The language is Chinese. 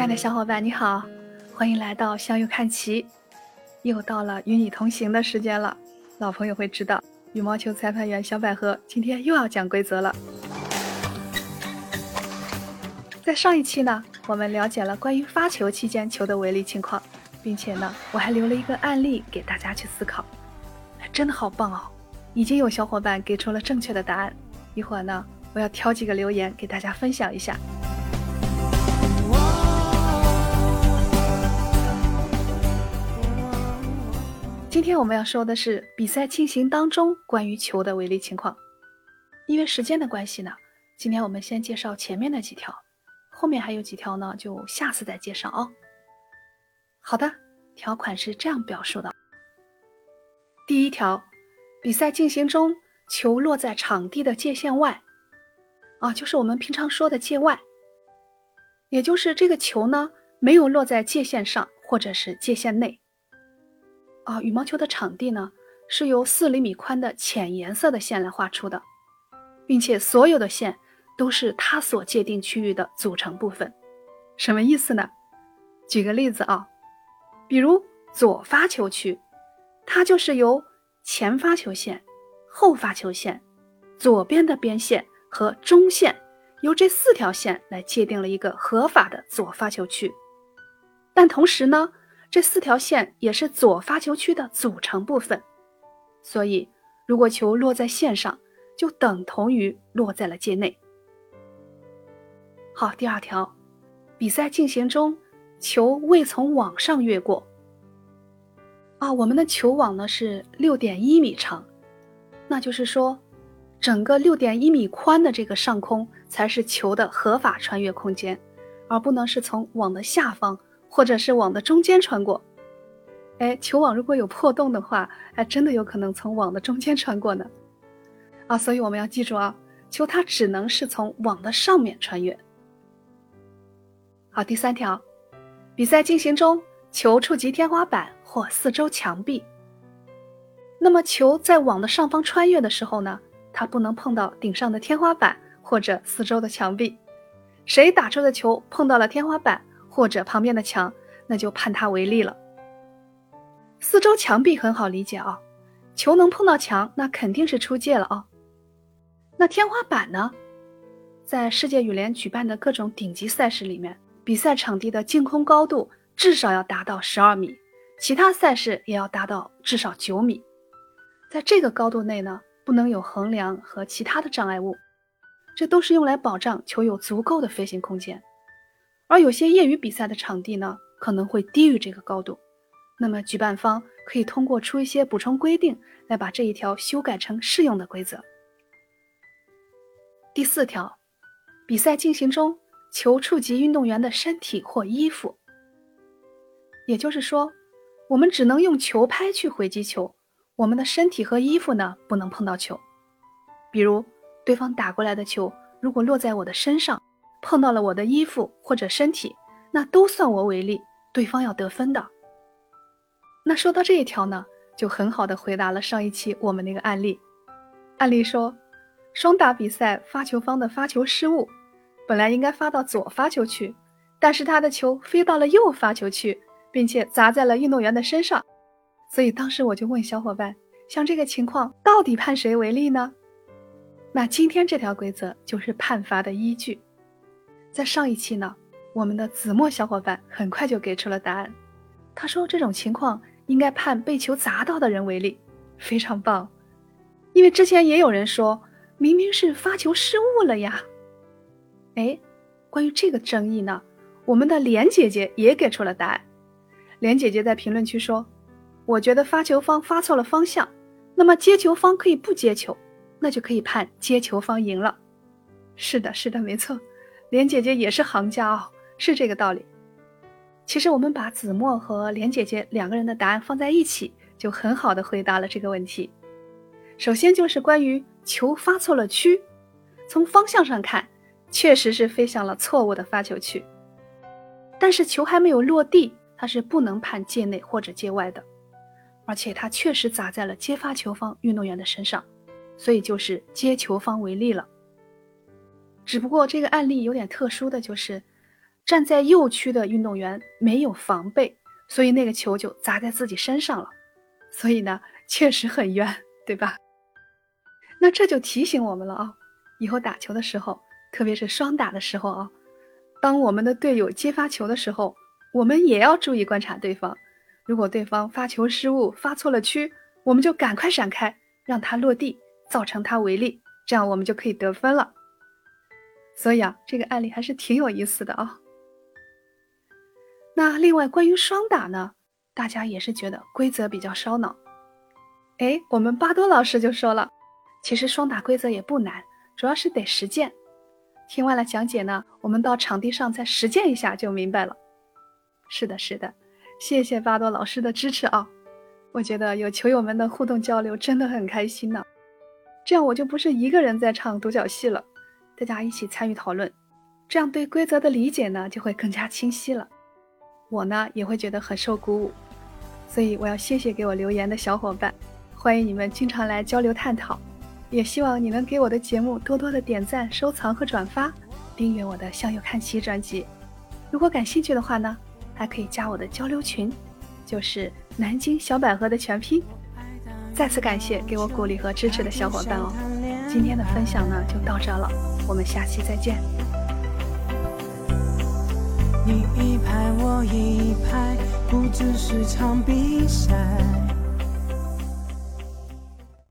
亲爱的小伙伴，你好，欢迎来到向右看齐。又到了与你同行的时间了，老朋友会知道，羽毛球裁判员小百合今天又要讲规则了。在上一期呢，我们了解了关于发球期间球的违例情况，并且呢，我还留了一个案例给大家去思考。真的好棒哦！已经有小伙伴给出了正确的答案。一会儿呢，我要挑几个留言给大家分享一下。今天我们要说的是比赛进行当中关于球的违例情况。因为时间的关系呢，今天我们先介绍前面的几条，后面还有几条呢，就下次再介绍哦。好的，条款是这样表述的：第一条，比赛进行中球落在场地的界限外，啊，就是我们平常说的界外，也就是这个球呢没有落在界限上或者是界限内。啊，羽毛球的场地呢是由四厘米宽的浅颜色的线来画出的，并且所有的线都是它所界定区域的组成部分。什么意思呢？举个例子啊，比如左发球区，它就是由前发球线、后发球线、左边的边线和中线，由这四条线来界定了一个合法的左发球区。但同时呢。这四条线也是左发球区的组成部分，所以如果球落在线上，就等同于落在了界内。好，第二条，比赛进行中，球未从网上越过。啊，我们的球网呢是六点一米长，那就是说，整个六点一米宽的这个上空才是球的合法穿越空间，而不能是从网的下方。或者是网的中间穿过，哎，球网如果有破洞的话，还真的有可能从网的中间穿过呢。啊，所以我们要记住啊，球它只能是从网的上面穿越。好，第三条，比赛进行中，球触及天花板或四周墙壁，那么球在网的上方穿越的时候呢，它不能碰到顶上的天花板或者四周的墙壁。谁打出的球碰到了天花板？或者旁边的墙，那就判他违例了。四周墙壁很好理解啊，球能碰到墙，那肯定是出界了啊。那天花板呢？在世界羽联举办的各种顶级赛事里面，比赛场地的净空高度至少要达到十二米，其他赛事也要达到至少九米。在这个高度内呢，不能有横梁和其他的障碍物，这都是用来保障球有足够的飞行空间。而有些业余比赛的场地呢，可能会低于这个高度，那么举办方可以通过出一些补充规定来把这一条修改成适用的规则。第四条，比赛进行中，球触及运动员的身体或衣服，也就是说，我们只能用球拍去回击球，我们的身体和衣服呢不能碰到球。比如，对方打过来的球如果落在我的身上。碰到了我的衣服或者身体，那都算我违例，对方要得分的。那说到这一条呢，就很好的回答了上一期我们那个案例。案例说，双打比赛发球方的发球失误，本来应该发到左发球区，但是他的球飞到了右发球区，并且砸在了运动员的身上。所以当时我就问小伙伴，像这个情况到底判谁违例呢？那今天这条规则就是判罚的依据。在上一期呢，我们的子墨小伙伴很快就给出了答案。他说这种情况应该判被球砸到的人为例，非常棒。因为之前也有人说明明是发球失误了呀。哎，关于这个争议呢，我们的莲姐姐也给出了答案。莲姐姐在评论区说：“我觉得发球方发错了方向，那么接球方可以不接球，那就可以判接球方赢了。”是的，是的，没错。莲姐姐也是行家哦，是这个道理。其实我们把子墨和莲姐姐两个人的答案放在一起，就很好的回答了这个问题。首先就是关于球发错了区，从方向上看，确实是飞向了错误的发球区。但是球还没有落地，它是不能判界内或者界外的，而且它确实砸在了接发球方运动员的身上，所以就是接球方为例了。只不过这个案例有点特殊的就是，站在右区的运动员没有防备，所以那个球就砸在自己身上了。所以呢，确实很冤，对吧？那这就提醒我们了啊，以后打球的时候，特别是双打的时候啊，当我们的队友接发球的时候，我们也要注意观察对方。如果对方发球失误、发错了区，我们就赶快闪开，让他落地，造成他违例，这样我们就可以得分了。所以啊，这个案例还是挺有意思的啊。那另外关于双打呢，大家也是觉得规则比较烧脑。哎，我们巴多老师就说了，其实双打规则也不难，主要是得实践。听完了讲解呢，我们到场地上再实践一下就明白了。是的，是的。谢谢巴多老师的支持啊！我觉得有球友们的互动交流真的很开心呢。这样我就不是一个人在唱独角戏了，大家一起参与讨论，这样对规则的理解呢就会更加清晰了。我呢也会觉得很受鼓舞，所以我要谢谢给我留言的小伙伴，欢迎你们经常来交流探讨，也希望你能给我的节目多多的点赞、收藏和转发，订阅我的向右看齐专辑。如果感兴趣的话呢？还可以加我的交流群，就是南京小百合的全拼。再次感谢给我鼓励和支持的小伙伴哦。今天的分享呢就到这了，我们下期再见。你一拍我一拍，不只是场比赛。